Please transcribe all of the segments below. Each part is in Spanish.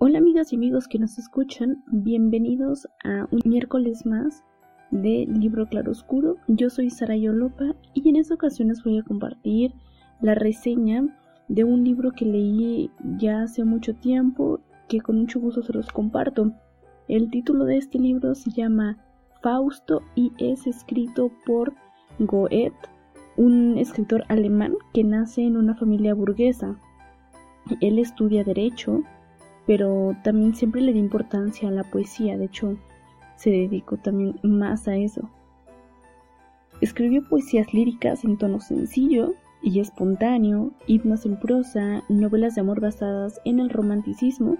Hola amigas y amigos que nos escuchan, bienvenidos a un miércoles más de Libro Claroscuro. Yo soy Sara Yolopa y en esta ocasión les voy a compartir la reseña de un libro que leí ya hace mucho tiempo que con mucho gusto se los comparto. El título de este libro se llama Fausto y es escrito por Goethe, un escritor alemán que nace en una familia burguesa. Él estudia derecho, pero también siempre le da importancia a la poesía. De hecho, se dedicó también más a eso. Escribió poesías líricas en tono sencillo y espontáneo, himnos en prosa, novelas de amor basadas en el romanticismo,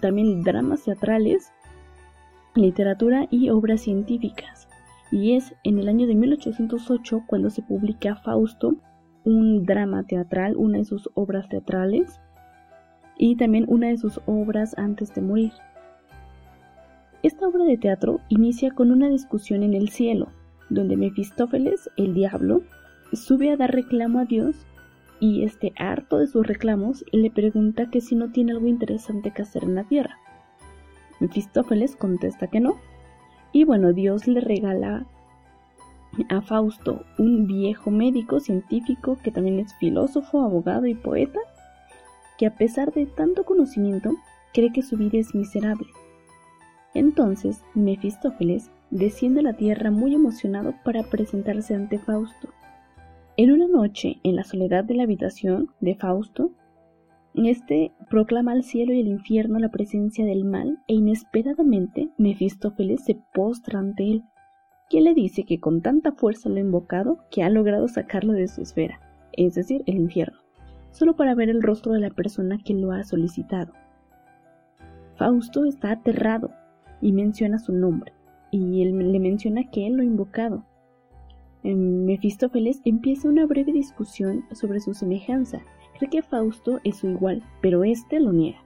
también dramas teatrales, literatura y obras científicas. Y es en el año de 1808 cuando se publica Fausto, un drama teatral, una de sus obras teatrales, y también una de sus obras antes de morir. Esta obra de teatro inicia con una discusión en el cielo, donde Mefistófeles, el diablo, sube a dar reclamo a Dios y este harto de sus reclamos le pregunta que si no tiene algo interesante que hacer en la tierra. Mefistófeles contesta que no, y bueno, Dios le regala a Fausto, un viejo médico científico que también es filósofo, abogado y poeta, que a pesar de tanto conocimiento cree que su vida es miserable entonces Mefistófeles desciende a la tierra muy emocionado para presentarse ante Fausto. En una noche, en la soledad de la habitación de Fausto, este proclama al cielo y al infierno la presencia del mal e inesperadamente Mefistófeles se postra ante él, quien le dice que con tanta fuerza lo ha invocado que ha logrado sacarlo de su esfera, es decir, el infierno, solo para ver el rostro de la persona que lo ha solicitado. Fausto está aterrado y menciona su nombre, y él le menciona que él lo ha invocado. Mefistófeles empieza una breve discusión sobre su semejanza. Cree que Fausto es su igual, pero éste lo niega.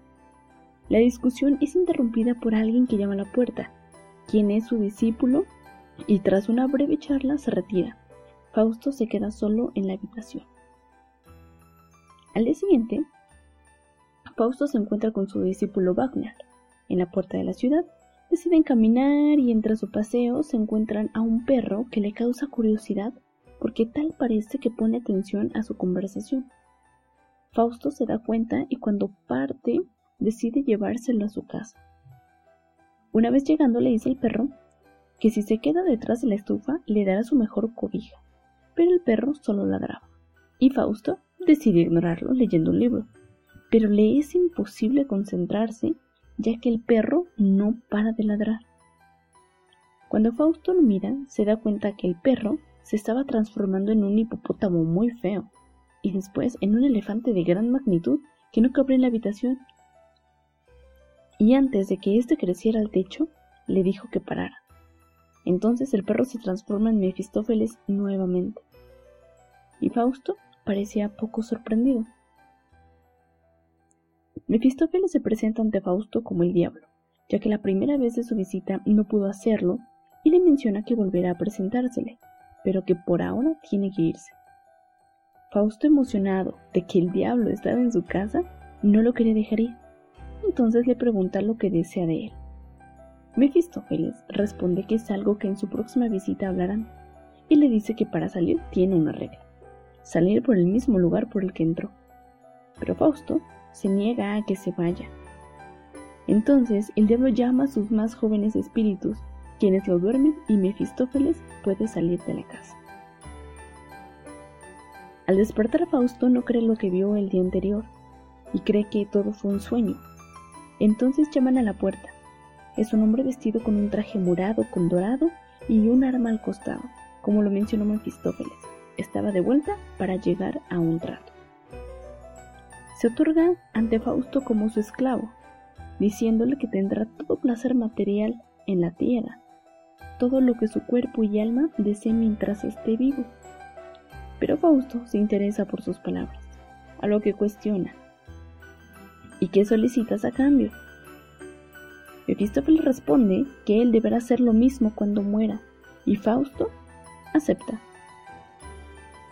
La discusión es interrumpida por alguien que llama a la puerta, quien es su discípulo, y tras una breve charla se retira. Fausto se queda solo en la habitación. Al día siguiente, Fausto se encuentra con su discípulo Wagner en la puerta de la ciudad Deciden caminar y entre su paseo se encuentran a un perro que le causa curiosidad porque tal parece que pone atención a su conversación. Fausto se da cuenta y cuando parte decide llevárselo a su casa. Una vez llegando le dice al perro que si se queda detrás de la estufa le dará su mejor cobija, pero el perro solo ladraba. Y Fausto decide ignorarlo leyendo un libro, pero le es imposible concentrarse ya que el perro no para de ladrar. Cuando Fausto lo mira, se da cuenta que el perro se estaba transformando en un hipopótamo muy feo, y después en un elefante de gran magnitud que no cabría en la habitación. Y antes de que éste creciera al techo, le dijo que parara. Entonces el perro se transforma en Mefistófeles nuevamente. Y Fausto parecía poco sorprendido. Mefistófeles se presenta ante Fausto como el diablo, ya que la primera vez de su visita no pudo hacerlo y le menciona que volverá a presentársele, pero que por ahora tiene que irse. Fausto, emocionado de que el diablo estaba en su casa, no lo quería dejar ir. Entonces le pregunta lo que desea de él. Mefistófeles responde que es algo que en su próxima visita hablarán, y le dice que para salir tiene una regla, salir por el mismo lugar por el que entró. Pero Fausto se niega a que se vaya. Entonces el diablo llama a sus más jóvenes espíritus, quienes lo duermen y Mefistófeles puede salir de la casa. Al despertar Fausto no cree lo que vio el día anterior y cree que todo fue un sueño. Entonces llaman a la puerta. Es un hombre vestido con un traje morado con dorado y un arma al costado, como lo mencionó Mefistófeles. Estaba de vuelta para llegar a un trato. Se otorga ante Fausto como su esclavo, diciéndole que tendrá todo placer material en la tierra, todo lo que su cuerpo y alma deseen mientras esté vivo. Pero Fausto se interesa por sus palabras, a lo que cuestiona. ¿Y qué solicitas a cambio? Mefistófeles responde que él deberá hacer lo mismo cuando muera, y Fausto acepta.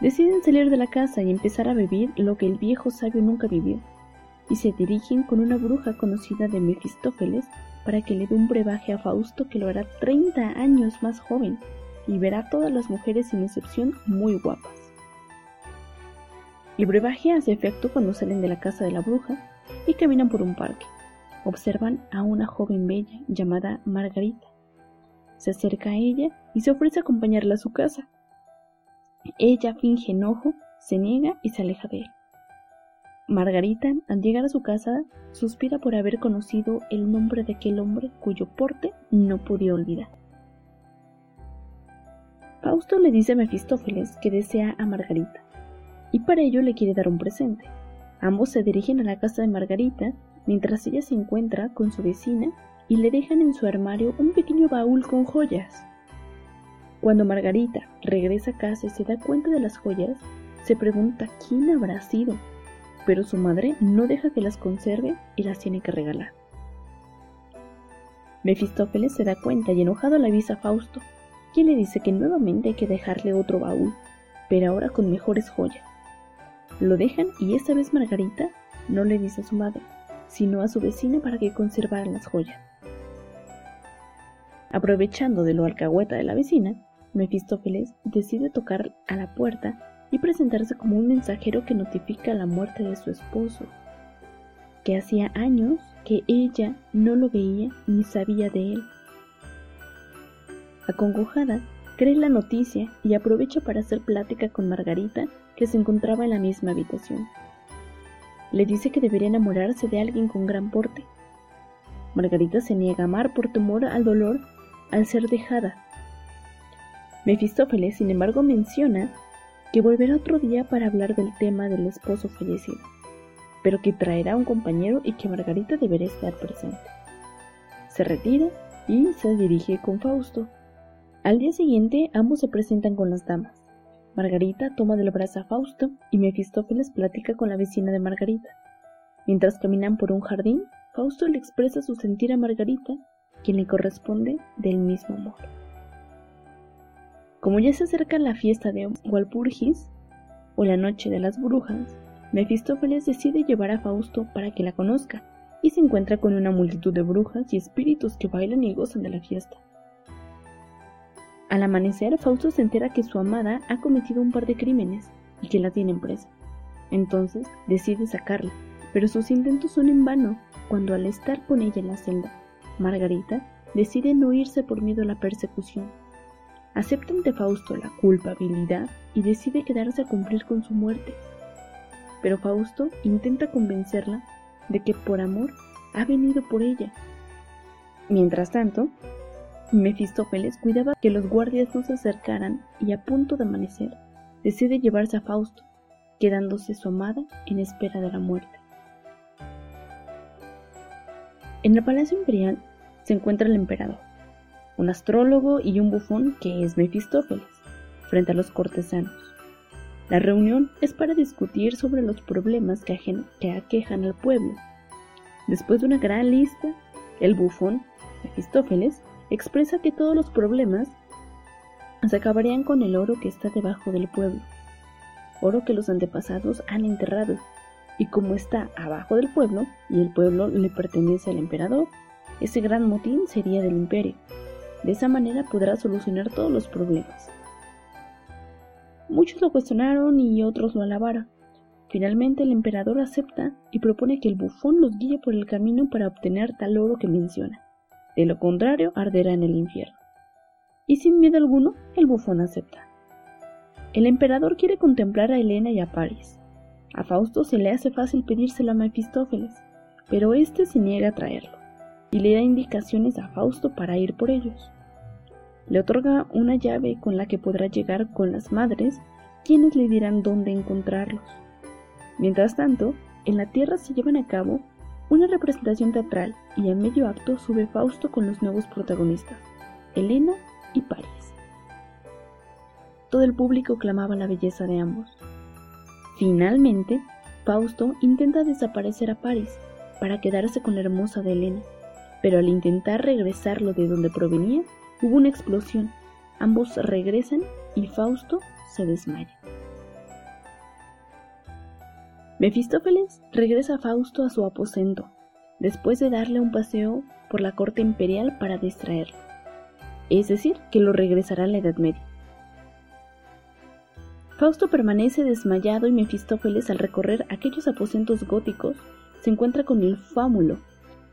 Deciden salir de la casa y empezar a vivir lo que el viejo sabio nunca vivió, y se dirigen con una bruja conocida de Mefistófeles para que le dé un brebaje a Fausto que lo hará 30 años más joven y verá a todas las mujeres sin excepción muy guapas. El brebaje hace efecto cuando salen de la casa de la bruja y caminan por un parque observan a una joven bella llamada Margarita. Se acerca a ella y se ofrece a acompañarla a su casa. Ella finge enojo, se niega y se aleja de él. Margarita, al llegar a su casa, suspira por haber conocido el nombre de aquel hombre cuyo porte no podía olvidar. Fausto le dice a Mefistófeles que desea a Margarita, y para ello le quiere dar un presente. Ambos se dirigen a la casa de Margarita mientras ella se encuentra con su vecina y le dejan en su armario un pequeño baúl con joyas. Cuando Margarita regresa a casa y se da cuenta de las joyas, se pregunta quién habrá sido, pero su madre no deja que las conserve y las tiene que regalar. Mefistófeles se da cuenta y enojado le avisa a Fausto, quien le dice que nuevamente hay que dejarle otro baúl, pero ahora con mejores joyas. Lo dejan y esta vez Margarita no le dice a su madre, sino a su vecina para que conservaran las joyas. Aprovechando de lo alcahueta de la vecina, Mefistófeles decide tocar a la puerta y presentarse como un mensajero que notifica la muerte de su esposo, que hacía años que ella no lo veía ni sabía de él. Acongojada, cree la noticia y aprovecha para hacer plática con Margarita, que se encontraba en la misma habitación. Le dice que debería enamorarse de alguien con gran porte. Margarita se niega a amar por temor al dolor al ser dejada. Mefistófeles, sin embargo, menciona que volverá otro día para hablar del tema del esposo fallecido, pero que traerá un compañero y que Margarita deberá estar presente. Se retira y se dirige con Fausto. Al día siguiente ambos se presentan con las damas. Margarita toma del brazo a Fausto y Mefistófeles platica con la vecina de Margarita. Mientras caminan por un jardín, Fausto le expresa su sentir a Margarita, quien le corresponde del mismo modo. Como ya se acerca la fiesta de Walpurgis, o la noche de las brujas, Mefistófeles decide llevar a Fausto para que la conozca, y se encuentra con una multitud de brujas y espíritus que bailan y gozan de la fiesta. Al amanecer, Fausto se entera que su amada ha cometido un par de crímenes y que la tienen presa. Entonces decide sacarla, pero sus intentos son en vano cuando al estar con ella en la celda, Margarita decide no irse por miedo a la persecución. Acepta ante Fausto la culpabilidad y decide quedarse a cumplir con su muerte. Pero Fausto intenta convencerla de que por amor ha venido por ella. Mientras tanto, Mefistófeles cuidaba que los guardias no se acercaran y a punto de amanecer decide llevarse a Fausto, quedándose su amada en espera de la muerte. En el Palacio Imperial se encuentra el emperador, un astrólogo y un bufón que es Mefistófeles, frente a los cortesanos. La reunión es para discutir sobre los problemas que, que aquejan al pueblo. Después de una gran lista, el bufón, Mefistófeles, expresa que todos los problemas se acabarían con el oro que está debajo del pueblo, oro que los antepasados han enterrado, y como está abajo del pueblo y el pueblo le pertenece al emperador, ese gran motín sería del imperio. De esa manera podrá solucionar todos los problemas. Muchos lo cuestionaron y otros lo alabaron. Finalmente el emperador acepta y propone que el bufón los guíe por el camino para obtener tal oro que menciona. De lo contrario, arderá en el infierno. Y sin miedo alguno, el bufón acepta. El emperador quiere contemplar a Helena y a París. A Fausto se le hace fácil pedírselo a Mefistófeles, pero éste se niega a traerlo, y le da indicaciones a Fausto para ir por ellos. Le otorga una llave con la que podrá llegar con las madres quienes le dirán dónde encontrarlos. Mientras tanto, en la Tierra se llevan a cabo una representación teatral y a medio acto sube Fausto con los nuevos protagonistas, Elena y París. Todo el público clamaba la belleza de ambos. Finalmente, Fausto intenta desaparecer a París para quedarse con la hermosa de Elena, pero al intentar regresarlo de donde provenía, hubo una explosión. Ambos regresan y Fausto se desmaya. Mefistófeles regresa a Fausto a su aposento, después de darle un paseo por la corte imperial para distraerlo, es decir, que lo regresará a la Edad Media. Fausto permanece desmayado y Mefistófeles al recorrer aquellos aposentos góticos se encuentra con el fámulo,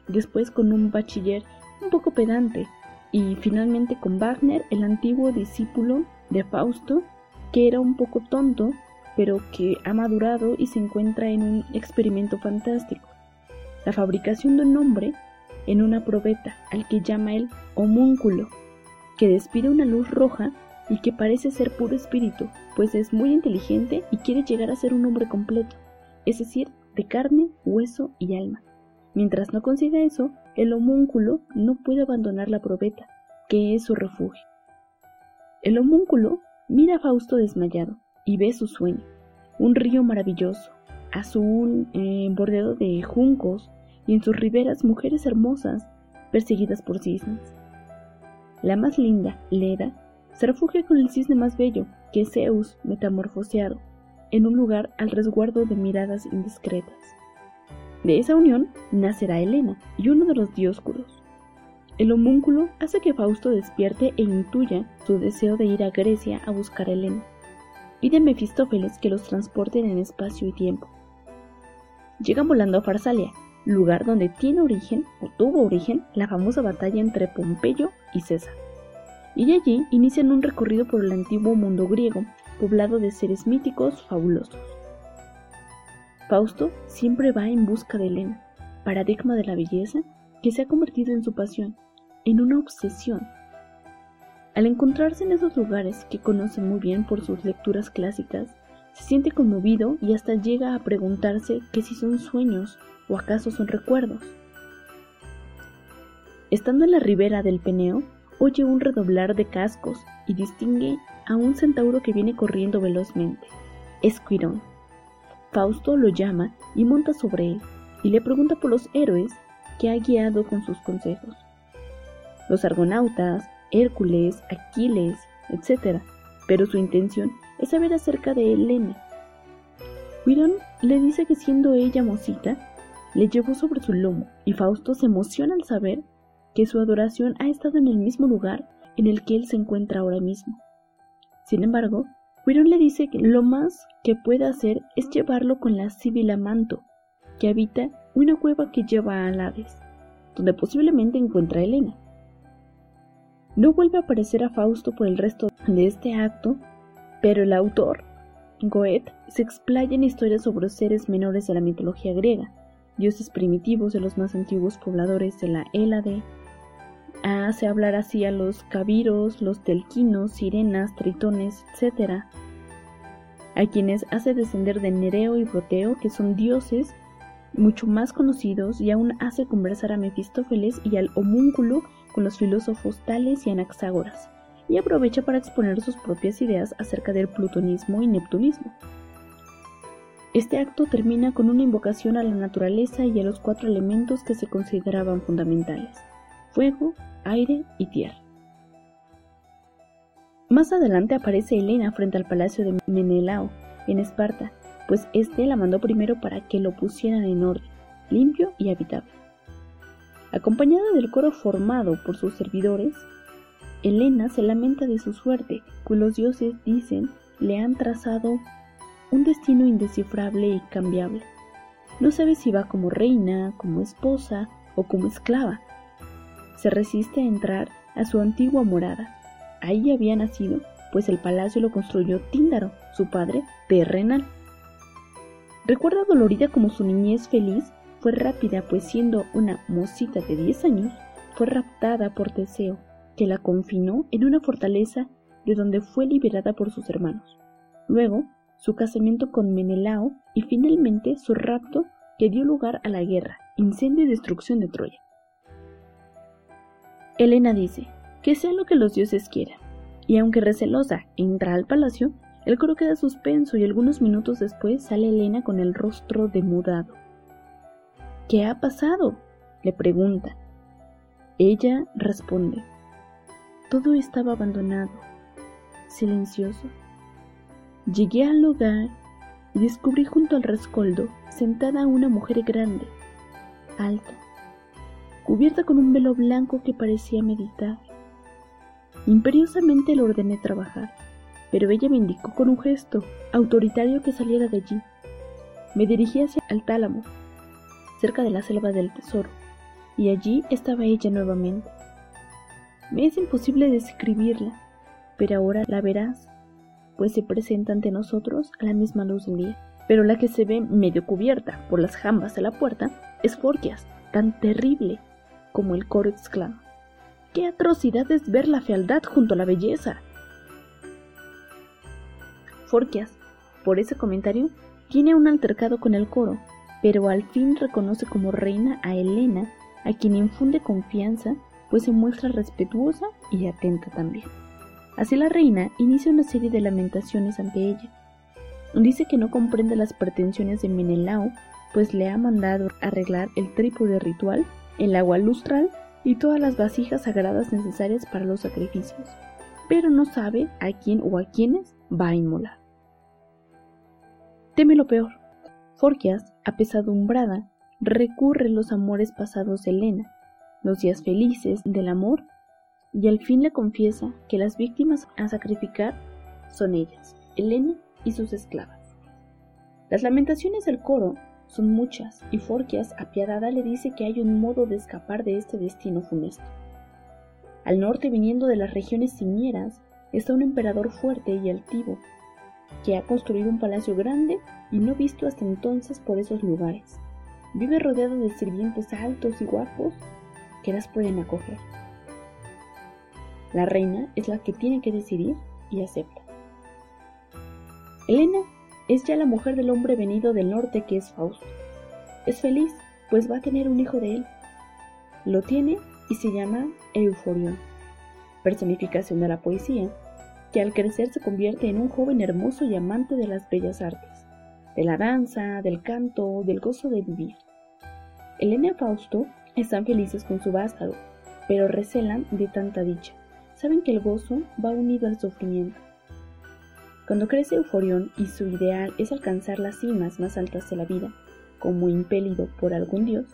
después con un bachiller un poco pedante y finalmente con Wagner, el antiguo discípulo de Fausto, que era un poco tonto pero que ha madurado y se encuentra en un experimento fantástico, la fabricación de un hombre en una probeta al que llama el homúnculo, que despide una luz roja y que parece ser puro espíritu, pues es muy inteligente y quiere llegar a ser un hombre completo, es decir, de carne, hueso y alma. Mientras no consiga eso, el homúnculo no puede abandonar la probeta, que es su refugio. El homúnculo mira a Fausto desmayado, y ve su sueño, un río maravilloso, azul, eh, bordeado de juncos y en sus riberas mujeres hermosas perseguidas por cisnes. La más linda, Leda, se refugia con el cisne más bello, que es Zeus metamorfoseado, en un lugar al resguardo de miradas indiscretas. De esa unión nacerá Helena y uno de los dioscuros. El homúnculo hace que Fausto despierte e intuya su deseo de ir a Grecia a buscar a Helena pide a Mefistófeles que los transporten en espacio y tiempo. Llegan volando a Farsalia, lugar donde tiene origen o tuvo origen la famosa batalla entre Pompeyo y César. Y de allí inician un recorrido por el antiguo mundo griego, poblado de seres míticos fabulosos. Fausto siempre va en busca de Helena, paradigma de la belleza que se ha convertido en su pasión, en una obsesión al encontrarse en esos lugares que conoce muy bien por sus lecturas clásicas, se siente conmovido y hasta llega a preguntarse que si son sueños o acaso son recuerdos. Estando en la ribera del Peneo, oye un redoblar de cascos y distingue a un centauro que viene corriendo velozmente. Es Quirón. Fausto lo llama y monta sobre él y le pregunta por los héroes que ha guiado con sus consejos. Los argonautas, Hércules, Aquiles, etc. Pero su intención es saber acerca de Helena. Quirón le dice que siendo ella mocita, le llevó sobre su lomo y Fausto se emociona al saber que su adoración ha estado en el mismo lugar en el que él se encuentra ahora mismo. Sin embargo, Quirón le dice que lo más que puede hacer es llevarlo con la Sibila Manto, que habita una cueva que lleva a Hades, donde posiblemente encuentra a Helena. No vuelve a aparecer a Fausto por el resto de este acto, pero el autor, Goethe, se explaya en historias sobre seres menores de la mitología griega, dioses primitivos de los más antiguos pobladores de la Hélade. Hace hablar así a los cabiros, los telquinos, sirenas, tritones, etc., a quienes hace descender de Nereo y Proteo, que son dioses mucho más conocidos, y aún hace conversar a Mefistófeles y al homúnculo con los filósofos Tales y Anaxágoras, y aprovecha para exponer sus propias ideas acerca del plutonismo y neptunismo. Este acto termina con una invocación a la naturaleza y a los cuatro elementos que se consideraban fundamentales, fuego, aire y tierra. Más adelante aparece Helena frente al palacio de Menelao, en Esparta, pues éste la mandó primero para que lo pusieran en orden, limpio y habitable. Acompañada del coro formado por sus servidores, Helena se lamenta de su suerte, pues los dioses, dicen, le han trazado un destino indescifrable y cambiable. No sabe si va como reina, como esposa o como esclava. Se resiste a entrar a su antigua morada. Ahí había nacido, pues el palacio lo construyó Tíndaro, su padre terrenal. Recuerda dolorida como su niñez feliz fue rápida, pues siendo una mocita de 10 años, fue raptada por Teseo, que la confinó en una fortaleza de donde fue liberada por sus hermanos. luego su casamiento con Menelao y finalmente su rapto que dio lugar a la guerra, incendio y destrucción de Troya. Helena dice, que sea lo que los dioses quieran, y aunque recelosa entra al palacio, el coro queda suspenso y algunos minutos después sale Helena con el rostro demudado. ¿Qué ha pasado? le pregunta. Ella responde. Todo estaba abandonado, silencioso. Llegué al lugar y descubrí junto al rescoldo sentada una mujer grande, alta, cubierta con un velo blanco que parecía meditar. Imperiosamente le ordené trabajar, pero ella me indicó con un gesto autoritario que saliera de allí. Me dirigí hacia el tálamo, cerca de la selva del tesoro, y allí estaba ella nuevamente. Me es imposible describirla, pero ahora la verás, pues se presenta ante nosotros a la misma luz del día. Pero la que se ve medio cubierta por las jambas de la puerta es Forquias, tan terrible como el coro exclama. ¡Qué atrocidad es ver la fealdad junto a la belleza! Forquias, por ese comentario, tiene un altercado con el coro, pero al fin reconoce como reina a Helena, a quien infunde confianza, pues se muestra respetuosa y atenta también. Así la reina inicia una serie de lamentaciones ante ella. Dice que no comprende las pretensiones de Menelao, pues le ha mandado arreglar el trípode ritual, el agua lustral y todas las vasijas sagradas necesarias para los sacrificios, pero no sabe a quién o a quiénes va a inmolar. Teme lo peor. Forquias, apesadumbrada, recurre los amores pasados de Elena, los días felices del amor y al fin le confiesa que las víctimas a sacrificar son ellas, Elena y sus esclavas. Las lamentaciones del coro son muchas y Forquias, apiadada, le dice que hay un modo de escapar de este destino funesto. Al norte, viniendo de las regiones ciñeras, está un emperador fuerte y altivo, que ha construido un palacio grande y no visto hasta entonces por esos lugares. Vive rodeado de sirvientes altos y guapos que las pueden acoger. La reina es la que tiene que decidir y acepta. Elena es ya la mujer del hombre venido del norte que es Fausto. Es feliz, pues va a tener un hijo de él. Lo tiene y se llama Euforión, personificación de la poesía, que al crecer se convierte en un joven hermoso y amante de las bellas artes, de la danza, del canto, del gozo de vivir. Elena y Fausto están felices con su vástago, pero recelan de tanta dicha saben que el gozo va unido al sufrimiento. Cuando crece Euforión y su ideal es alcanzar las cimas más altas de la vida, como impelido por algún dios,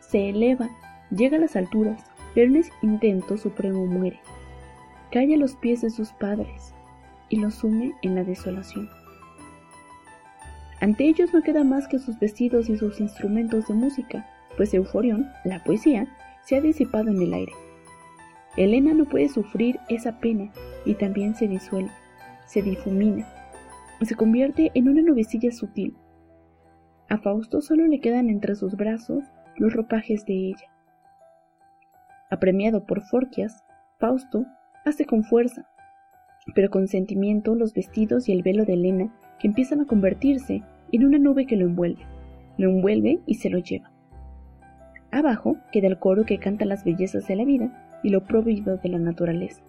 se eleva, llega a las alturas, pero en ese intento supremo muere. Cae a los pies de sus padres y los sume en la desolación. Ante ellos no queda más que sus vestidos y sus instrumentos de música, pues Euforión, la poesía, se ha disipado en el aire. Elena no puede sufrir esa pena y también se disuelve, se difumina, se convierte en una nubecilla sutil. A Fausto solo le quedan entre sus brazos los ropajes de ella. Apremiado por Forquias, Fausto hace con fuerza, pero con sentimiento los vestidos y el velo de Elena que empiezan a convertirse en una nube que lo envuelve, lo envuelve y se lo lleva. Abajo queda el coro que canta las bellezas de la vida y lo prohibido de la naturaleza.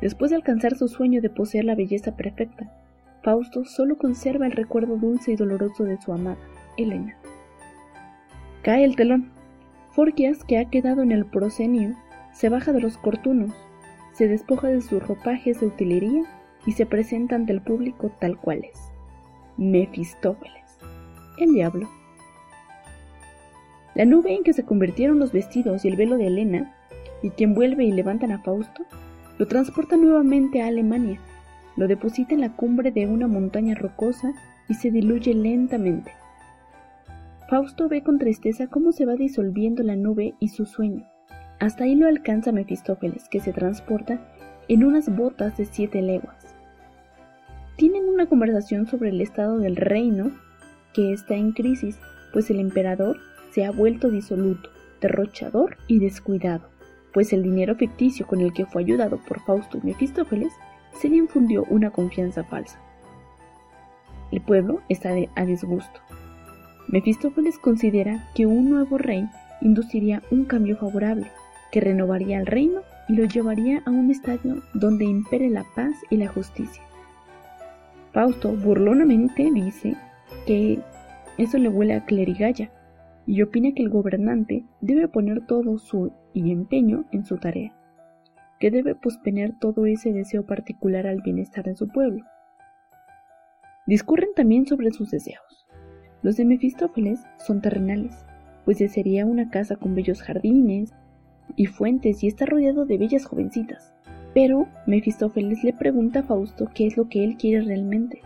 Después de alcanzar su sueño de poseer la belleza perfecta, Fausto solo conserva el recuerdo dulce y doloroso de su amada, Helena. Cae el telón. Forquias, que ha quedado en el proscenio, se baja de los cortunos, se despoja de sus ropajes de utilería y se presenta ante el público tal cual es. Mefistófeles, el diablo. La nube en que se convirtieron los vestidos y el velo de Helena y quien vuelve y levantan a Fausto, lo transporta nuevamente a Alemania, lo deposita en la cumbre de una montaña rocosa y se diluye lentamente. Fausto ve con tristeza cómo se va disolviendo la nube y su sueño. Hasta ahí lo alcanza Mefistófeles, que se transporta en unas botas de siete leguas. Tienen una conversación sobre el estado del reino, que está en crisis, pues el emperador se ha vuelto disoluto, derrochador y descuidado pues el dinero ficticio con el que fue ayudado por Fausto y Mefistófeles se le infundió una confianza falsa. El pueblo está a disgusto. Mefistófeles considera que un nuevo rey induciría un cambio favorable, que renovaría el reino y lo llevaría a un estadio donde impere la paz y la justicia. Fausto burlonamente dice que eso le huele a clerigalla y opina que el gobernante debe poner todo su empeño en su tarea, que debe posponer todo ese deseo particular al bienestar de su pueblo. Discurren también sobre sus deseos. Los de Mefistófeles son terrenales, pues desearía una casa con bellos jardines y fuentes y está rodeado de bellas jovencitas. Pero Mefistófeles le pregunta a Fausto qué es lo que él quiere realmente.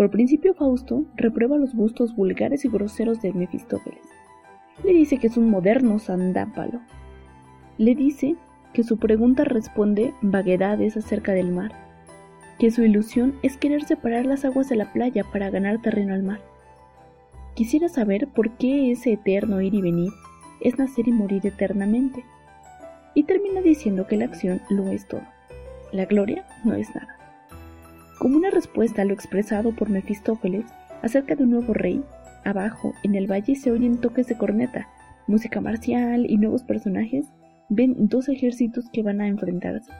Por principio Fausto reprueba los gustos vulgares y groseros de Mefistófeles. Le dice que es un moderno sandápalo. Le dice que su pregunta responde vaguedades acerca del mar, que su ilusión es querer separar las aguas de la playa para ganar terreno al mar. Quisiera saber por qué ese eterno ir y venir es nacer y morir eternamente. Y termina diciendo que la acción lo es todo. La gloria no es nada. Como una respuesta a lo expresado por Mefistófeles acerca de un nuevo rey, abajo, en el valle se oyen toques de corneta, música marcial y nuevos personajes ven dos ejércitos que van a enfrentarse,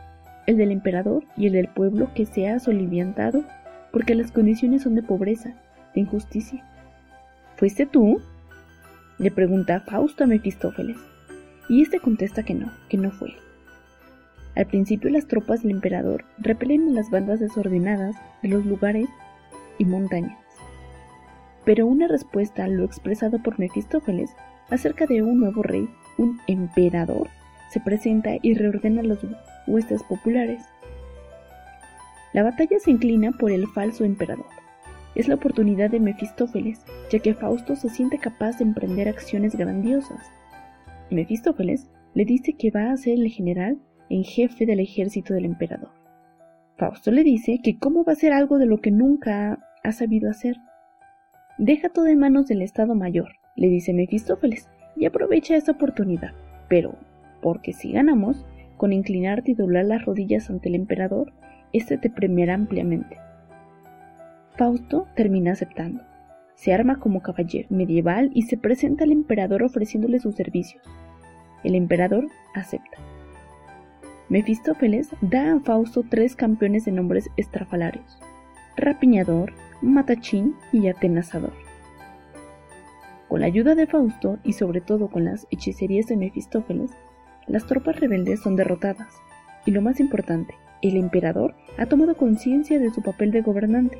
el del emperador y el del pueblo que se ha soliviantado porque las condiciones son de pobreza, de injusticia. ¿Fuiste tú? Le pregunta Fausto a Mefistófeles, y este contesta que no, que no fue Al principio las tropas del emperador repelen a las bandas desordenadas de los lugares y montañas. Pero una respuesta a lo expresado por Mefistófeles acerca de un nuevo rey, un emperador, se presenta y reordena los huestes populares. La batalla se inclina por el falso emperador es la oportunidad de Mefistófeles, ya que Fausto se siente capaz de emprender acciones grandiosas. Mefistófeles le dice que va a ser el general en jefe del ejército del emperador. Fausto le dice que cómo va a hacer algo de lo que nunca ha sabido hacer. Deja todo en manos del Estado Mayor, le dice Mefistófeles, y aprovecha esa oportunidad. Pero, porque si ganamos, con inclinarte y doblar las rodillas ante el emperador, éste te premiará ampliamente. Fausto termina aceptando. Se arma como caballero medieval y se presenta al emperador ofreciéndole sus servicios. El emperador acepta. Mefistófeles da a Fausto tres campeones de nombres estrafalarios: Rapiñador, Matachín y Atenazador. Con la ayuda de Fausto y sobre todo con las hechicerías de Mefistófeles, las tropas rebeldes son derrotadas. Y lo más importante, el emperador ha tomado conciencia de su papel de gobernante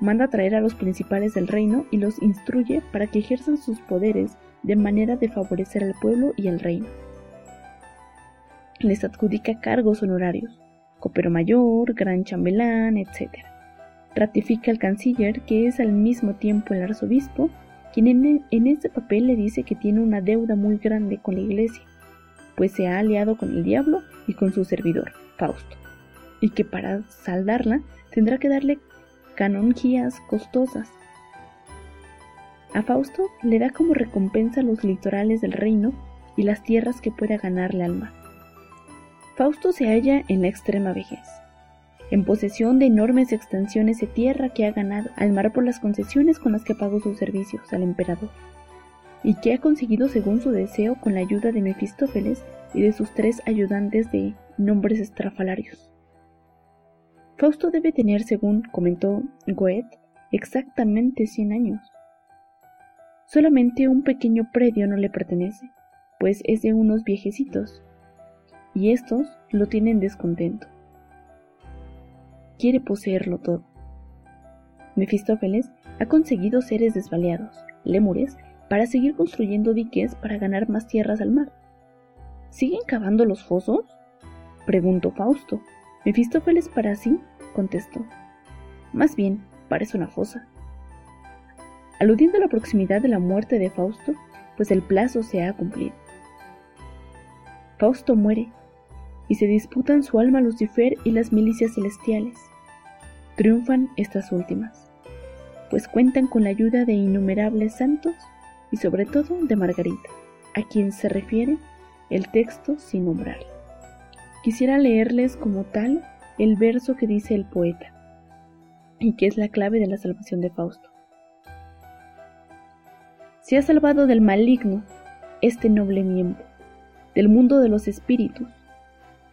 manda traer a los principales del reino y los instruye para que ejerzan sus poderes de manera de favorecer al pueblo y al reino. Les adjudica cargos honorarios, copero mayor, gran chambelán, etc. Ratifica al canciller, que es al mismo tiempo el arzobispo, quien en, en este papel le dice que tiene una deuda muy grande con la iglesia, pues se ha aliado con el diablo y con su servidor, Fausto, y que para saldarla tendrá que darle canonjías costosas. A Fausto le da como recompensa los litorales del reino y las tierras que pueda ganarle al mar. Fausto se halla en la extrema vejez, en posesión de enormes extensiones de tierra que ha ganado al mar por las concesiones con las que pagó sus servicios al emperador, y que ha conseguido según su deseo con la ayuda de Mefistófeles y de sus tres ayudantes de nombres estrafalarios. Fausto debe tener, según comentó Goethe, exactamente 100 años. Solamente un pequeño predio no le pertenece, pues es de unos viejecitos, y estos lo tienen descontento. Quiere poseerlo todo. Mefistófeles ha conseguido seres desvaliados, lémures, para seguir construyendo diques para ganar más tierras al mar. ¿Siguen cavando los fosos? Preguntó Fausto, Mefistófeles para sí contestó. Más bien, parece una fosa. Aludiendo a la proximidad de la muerte de Fausto, pues el plazo se ha cumplido. Fausto muere, y se disputan su alma Lucifer y las milicias celestiales. Triunfan estas últimas, pues cuentan con la ayuda de innumerables santos y sobre todo de Margarita, a quien se refiere el texto sin nombrar. Quisiera leerles como tal el verso que dice el poeta. y que es la clave de la salvación de Fausto. Se ha salvado del maligno este noble miembro, del mundo de los espíritus.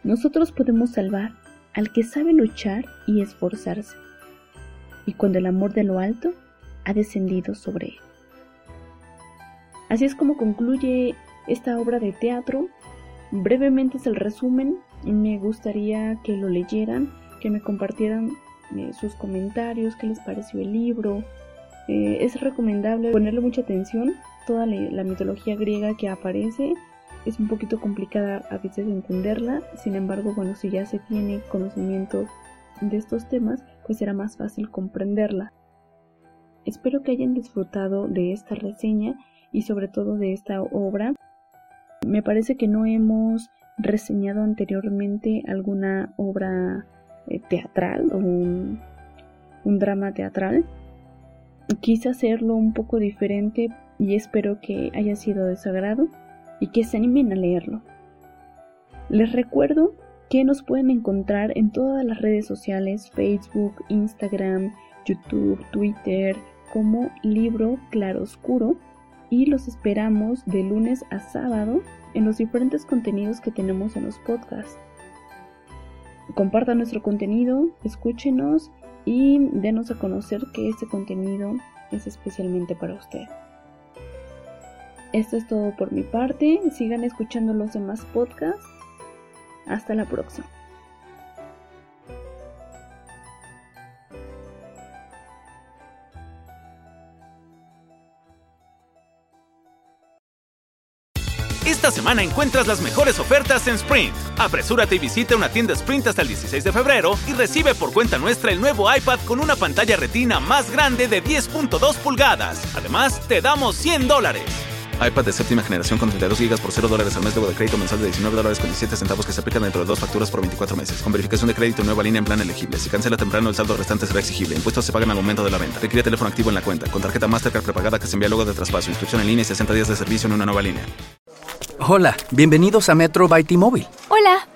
Nosotros podemos salvar al que sabe luchar y esforzarse, y cuando el amor de lo alto ha descendido sobre él. Así es como concluye esta obra de teatro. Brevemente es el resumen. Me gustaría que lo leyeran, que me compartieran eh, sus comentarios, qué les pareció el libro. Eh, es recomendable ponerle mucha atención. Toda la, mitología griega que aparece es un poquito complicada a veces de entenderla. Sin embargo, bueno, si ya se tiene conocimiento de estos temas, pues será más fácil comprenderla. Espero que hayan disfrutado de esta reseña y sobre todo de esta obra. Me parece que no hemos reseñado anteriormente alguna obra eh, teatral o un, drama teatral. Quise hacerlo un poco diferente y espero que haya sido de su agrado y que se animen a leerlo. Les recuerdo que nos pueden encontrar en todas las redes sociales, Facebook, Instagram, YouTube, Twitter, como Libro Claroscuro y los esperamos de lunes a sábado en los diferentes contenidos que tenemos en los podcasts. Compartan nuestro contenido, escúchenos y denos a conocer que este contenido es especialmente para usted. Esto es todo por mi parte. Sigan escuchando los demás podcasts. Hasta la próxima. Esta semana encuentras las mejores ofertas en Sprint. Apresúrate y visita una tienda Sprint hasta el 16 de febrero y recibe por cuenta nuestra el nuevo iPad con una pantalla retina más grande de 10.2 pulgadas. Además, te damos 100 dólares iPad de séptima generación con 32 GB por 0 dólares al mes luego de crédito mensual de 19 dólares con 17 centavos que se aplican dentro de dos facturas por 24 meses. Con verificación de crédito nueva línea en plan elegible. Si cancela temprano, el saldo restante será exigible. Impuestos se pagan al momento de la venta. Requiere teléfono activo en la cuenta. Con tarjeta Mastercard prepagada que se envía luego de traspaso. Inscripción en línea y 60 días de servicio en una nueva línea. Hola, bienvenidos a Metro by T-Mobile. Hola.